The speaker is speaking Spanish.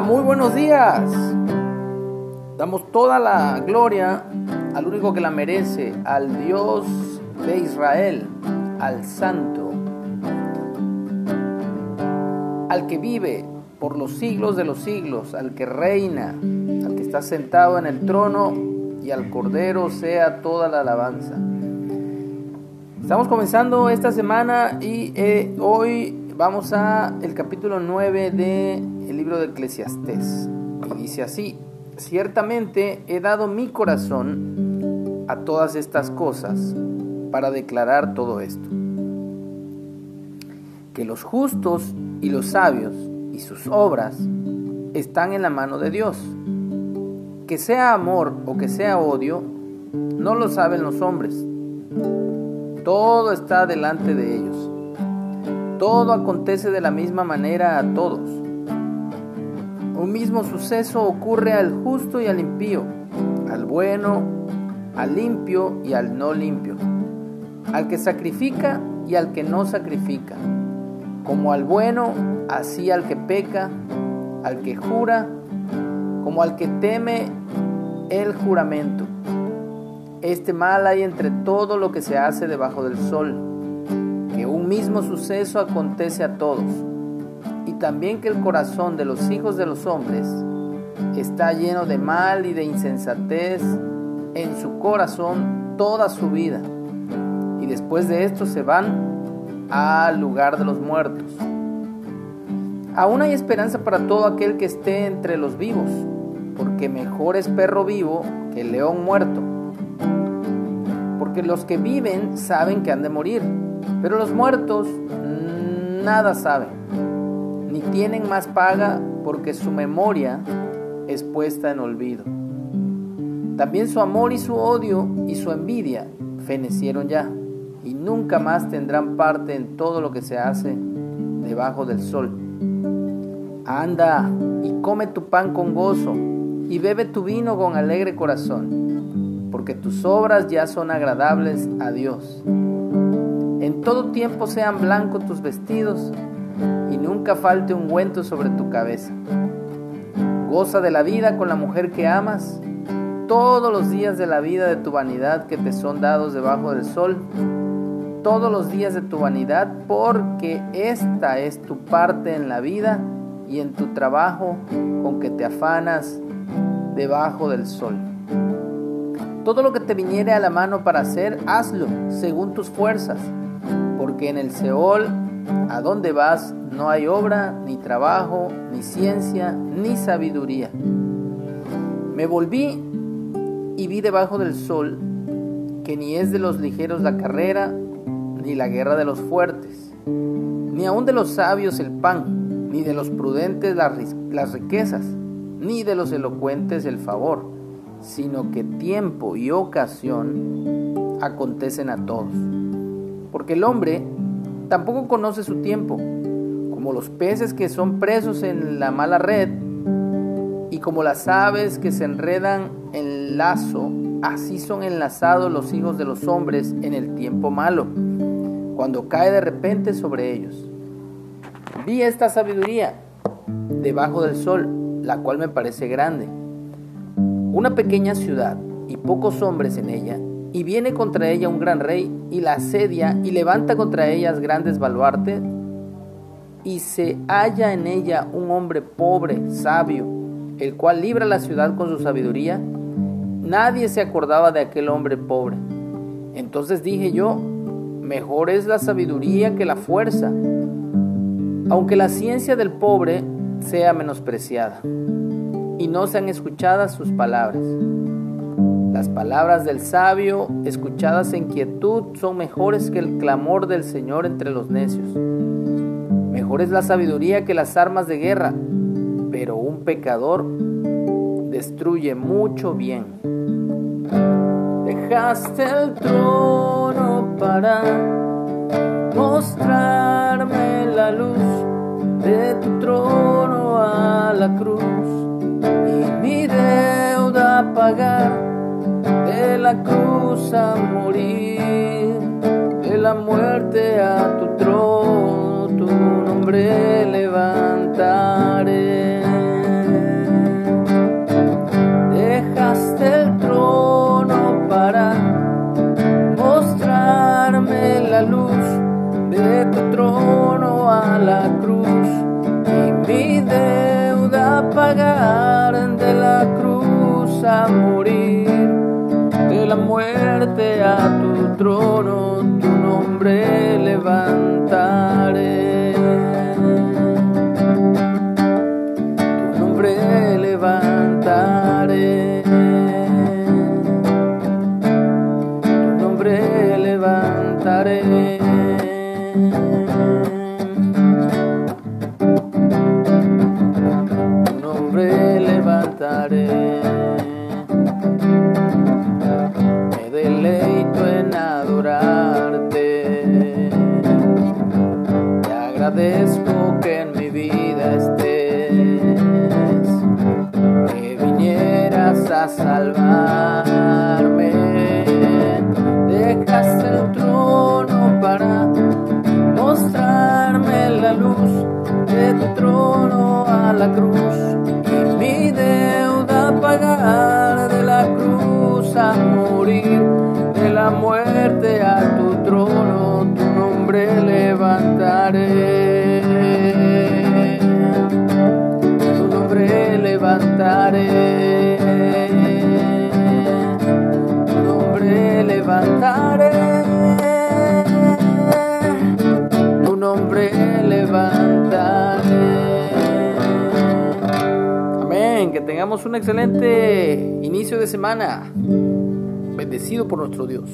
muy buenos días. Damos toda la gloria al único que la merece, al Dios de Israel, al Santo, al que vive por los siglos de los siglos, al que reina, al que está sentado en el trono y al Cordero sea toda la alabanza. Estamos comenzando esta semana y eh, hoy vamos a el capítulo 9 del libro de Eclesiastés. Y dice así, ciertamente he dado mi corazón a todas estas cosas para declarar todo esto. Que los justos y los sabios y sus obras están en la mano de Dios. Que sea amor o que sea odio, no lo saben los hombres. Todo está delante de ellos todo acontece de la misma manera a todos. Un mismo suceso ocurre al justo y al impío, al bueno, al limpio y al no limpio, al que sacrifica y al que no sacrifica, como al bueno, así al que peca, al que jura, como al que teme el juramento. Este mal hay entre todo lo que se hace debajo del sol un mismo suceso acontece a todos, también que el corazón de los hijos de los hombres está lleno de mal y de insensatez en su corazón toda su vida, y después de esto se van al lugar de los muertos. Aún hay esperanza para todo aquel que esté entre los vivos, porque mejor es perro vivo que león muerto. Porque los que viven saben que han de morir pero los muertos nada saben, ni tienen más paga porque su memoria es puesta en olvido. También su amor y su odio y su envidia fenecieron ya, y nunca más tendrán parte en todo lo que se hace debajo del sol. Anda y come tu pan con gozo, y bebe tu vino con alegre corazón, porque tus obras ya son agradables a Dios. En todo tiempo sean blancos tus vestidos nunca falte un ungüento sobre tu cabeza. Goza de la vida con la mujer que amas todos los días de la vida de tu vanidad que te son dados debajo del sol, todos los días de tu vanidad, porque esta es tu parte en la vida y en tu trabajo con que te afanas debajo del sol. Todo lo que te viniere a la mano para hacer, hazlo según tus fuerzas porque en el Seol, a donde vas, no hay obra, ni trabajo, ni ciencia, ni sabiduría. Me volví y vi debajo del sol que ni es de los ligeros la carrera, ni la guerra de los fuertes, ni aun de los sabios el pan, ni de los prudentes las riquezas, ni de los elocuentes el favor, sino que tiempo y ocasión acontecen a todos porque el hombre tampoco conoce su tiempo, como los peces que son presos en la mala red y como las aves que se enredan en lazo, así son enlazados los hijos de los hombres en el tiempo malo, cuando cae de repente sobre ellos. Vi esta sabiduría debajo del sol, la cual me parece grande. Una pequeña ciudad y pocos hombres en ella y viene contra ella un gran rey y la asedia y levanta contra ellas grandes baluartes y se halla en ella un hombre pobre, sabio, el cual libra la ciudad con su sabiduría, nadie se acordaba de aquel hombre pobre. Entonces dije yo, mejor es la sabiduría que la fuerza, aunque la ciencia del pobre sea menospreciada y no sean escuchadas sus palabras. Las palabras del sabio, escuchadas en quietud, son mejores que el clamor del Señor entre los necios. Mejor es la sabiduría que las armas de guerra, pero un pecador destruye mucho bien. Dejaste el trono para mostrarme la luz de tu trono a la cruz y mi deuda pagar de la cruz a morir, de la muerte a tu trono, de tu trono a la cruz y mi deuda pagar de la cruz a morir. De la muerte a tu trono tu nombre levantaré. Tu nombre levantaré. Tu nombre levantaré a salvarme. Dejaste el trono para mostrarme la luz. De tu trono a la cruz y mi deuda pagar. De la cruz a morir de la muerte a tu trono tu nombre levantaré. Tu nombre levantaré Amén, que tengamos un excelente inicio de semana, bendecido por nuestro Dios.